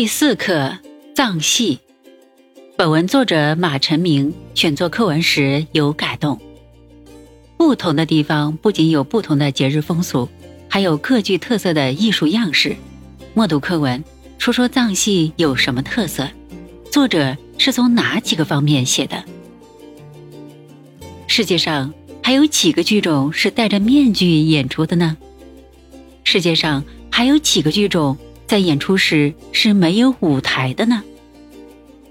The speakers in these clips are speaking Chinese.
第四课藏戏。本文作者马成明选作课文时有改动。不同的地方不仅有不同的节日风俗，还有各具特色的艺术样式。默读课文，说说藏戏有什么特色？作者是从哪几个方面写的？世界上还有几个剧种是戴着面具演出的呢？世界上还有几个剧种？在演出时是没有舞台的呢。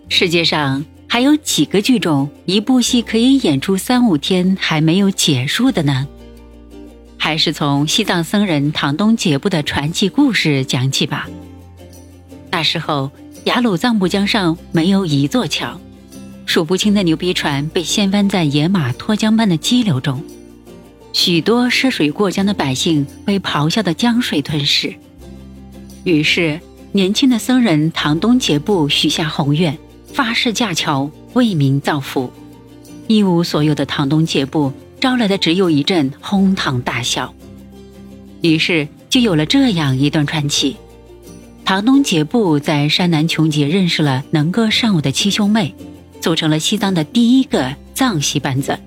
世界上还有几个剧种，一部戏可以演出三五天还没有结束的呢？还是从西藏僧人唐东杰布的传奇故事讲起吧。那时候，雅鲁藏布江上没有一座桥，数不清的牛皮船被掀翻在野马脱缰般的激流中，许多涉水过江的百姓被咆哮的江水吞噬。于是，年轻的僧人唐东杰布许下宏愿，发誓架桥为民造福。一无所有的唐东杰布招来的只有一阵哄堂大笑。于是，就有了这样一段传奇：唐东杰布在山南琼结认识了能歌善舞的七兄妹，组成了西藏的第一个藏戏班子，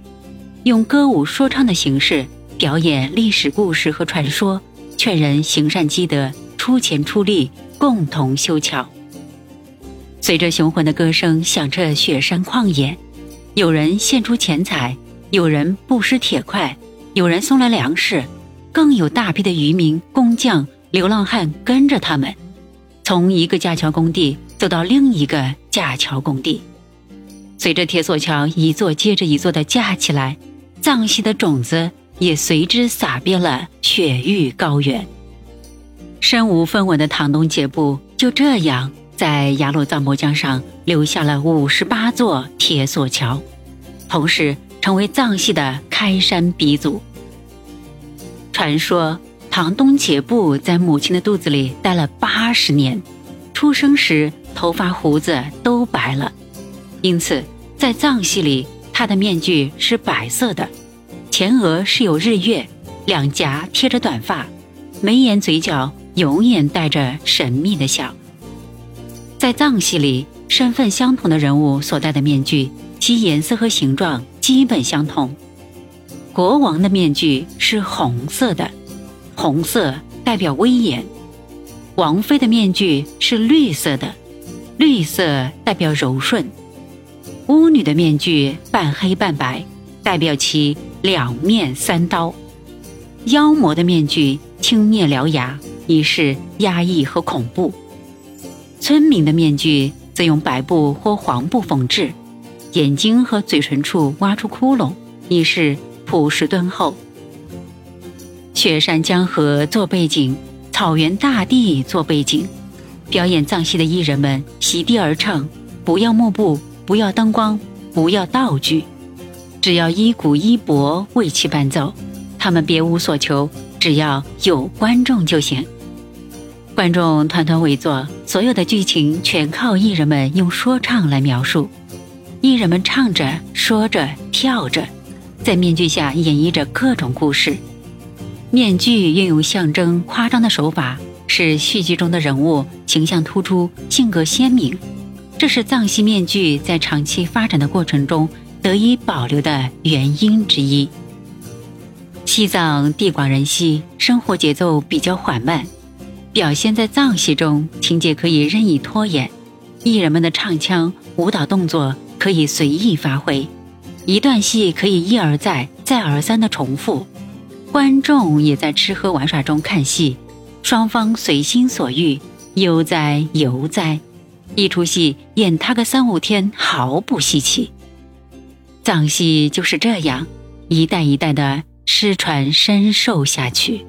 用歌舞说唱的形式表演历史故事和传说，劝人行善积德。出钱出力，共同修桥。随着雄浑的歌声响彻雪山旷野，有人献出钱财，有人布施铁块，有人送来粮食，更有大批的渔民、工匠、流浪汉跟着他们，从一个架桥工地走到另一个架桥工地。随着铁索桥一座接着一座的架起来，藏戏的种子也随之撒遍了雪域高原。身无分文的唐东杰布就这样在雅鲁藏布江上留下了五十八座铁索桥，同时成为藏戏的开山鼻祖。传说唐东杰布在母亲的肚子里待了八十年，出生时头发胡子都白了，因此在藏戏里他的面具是白色的，前额是有日月，两颊贴着短发，眉眼嘴角。永远带着神秘的笑。在藏戏里，身份相同的人物所戴的面具，其颜色和形状基本相同。国王的面具是红色的，红色代表威严；王妃的面具是绿色的，绿色代表柔顺；巫女的面具半黑半白，代表其两面三刀；妖魔的面具青面獠牙。以示压抑和恐怖。村民的面具则用白布或黄布缝制，眼睛和嘴唇处挖出窟窿，以示朴实敦厚。雪山江河做背景，草原大地做背景，表演藏戏的艺人们席地而唱，不要幕布，不要灯光，不要道具，只要一鼓一钹为其伴奏，他们别无所求。只要有观众就行，观众团团围坐，所有的剧情全靠艺人们用说唱来描述。艺人们唱着、说着、跳着，在面具下演绎着各种故事。面具运用象征、夸张的手法，使戏剧中的人物形象突出、性格鲜明。这是藏戏面具在长期发展的过程中得以保留的原因之一。西藏地广人稀，生活节奏比较缓慢，表现在藏戏中，情节可以任意拖延，艺人们的唱腔、舞蹈动作可以随意发挥，一段戏可以一而再、再而三的重复，观众也在吃喝玩耍中看戏，双方随心所欲，悠哉游哉，一出戏演他个三五天毫不稀奇。藏戏就是这样，一代一代的。失传深受下去。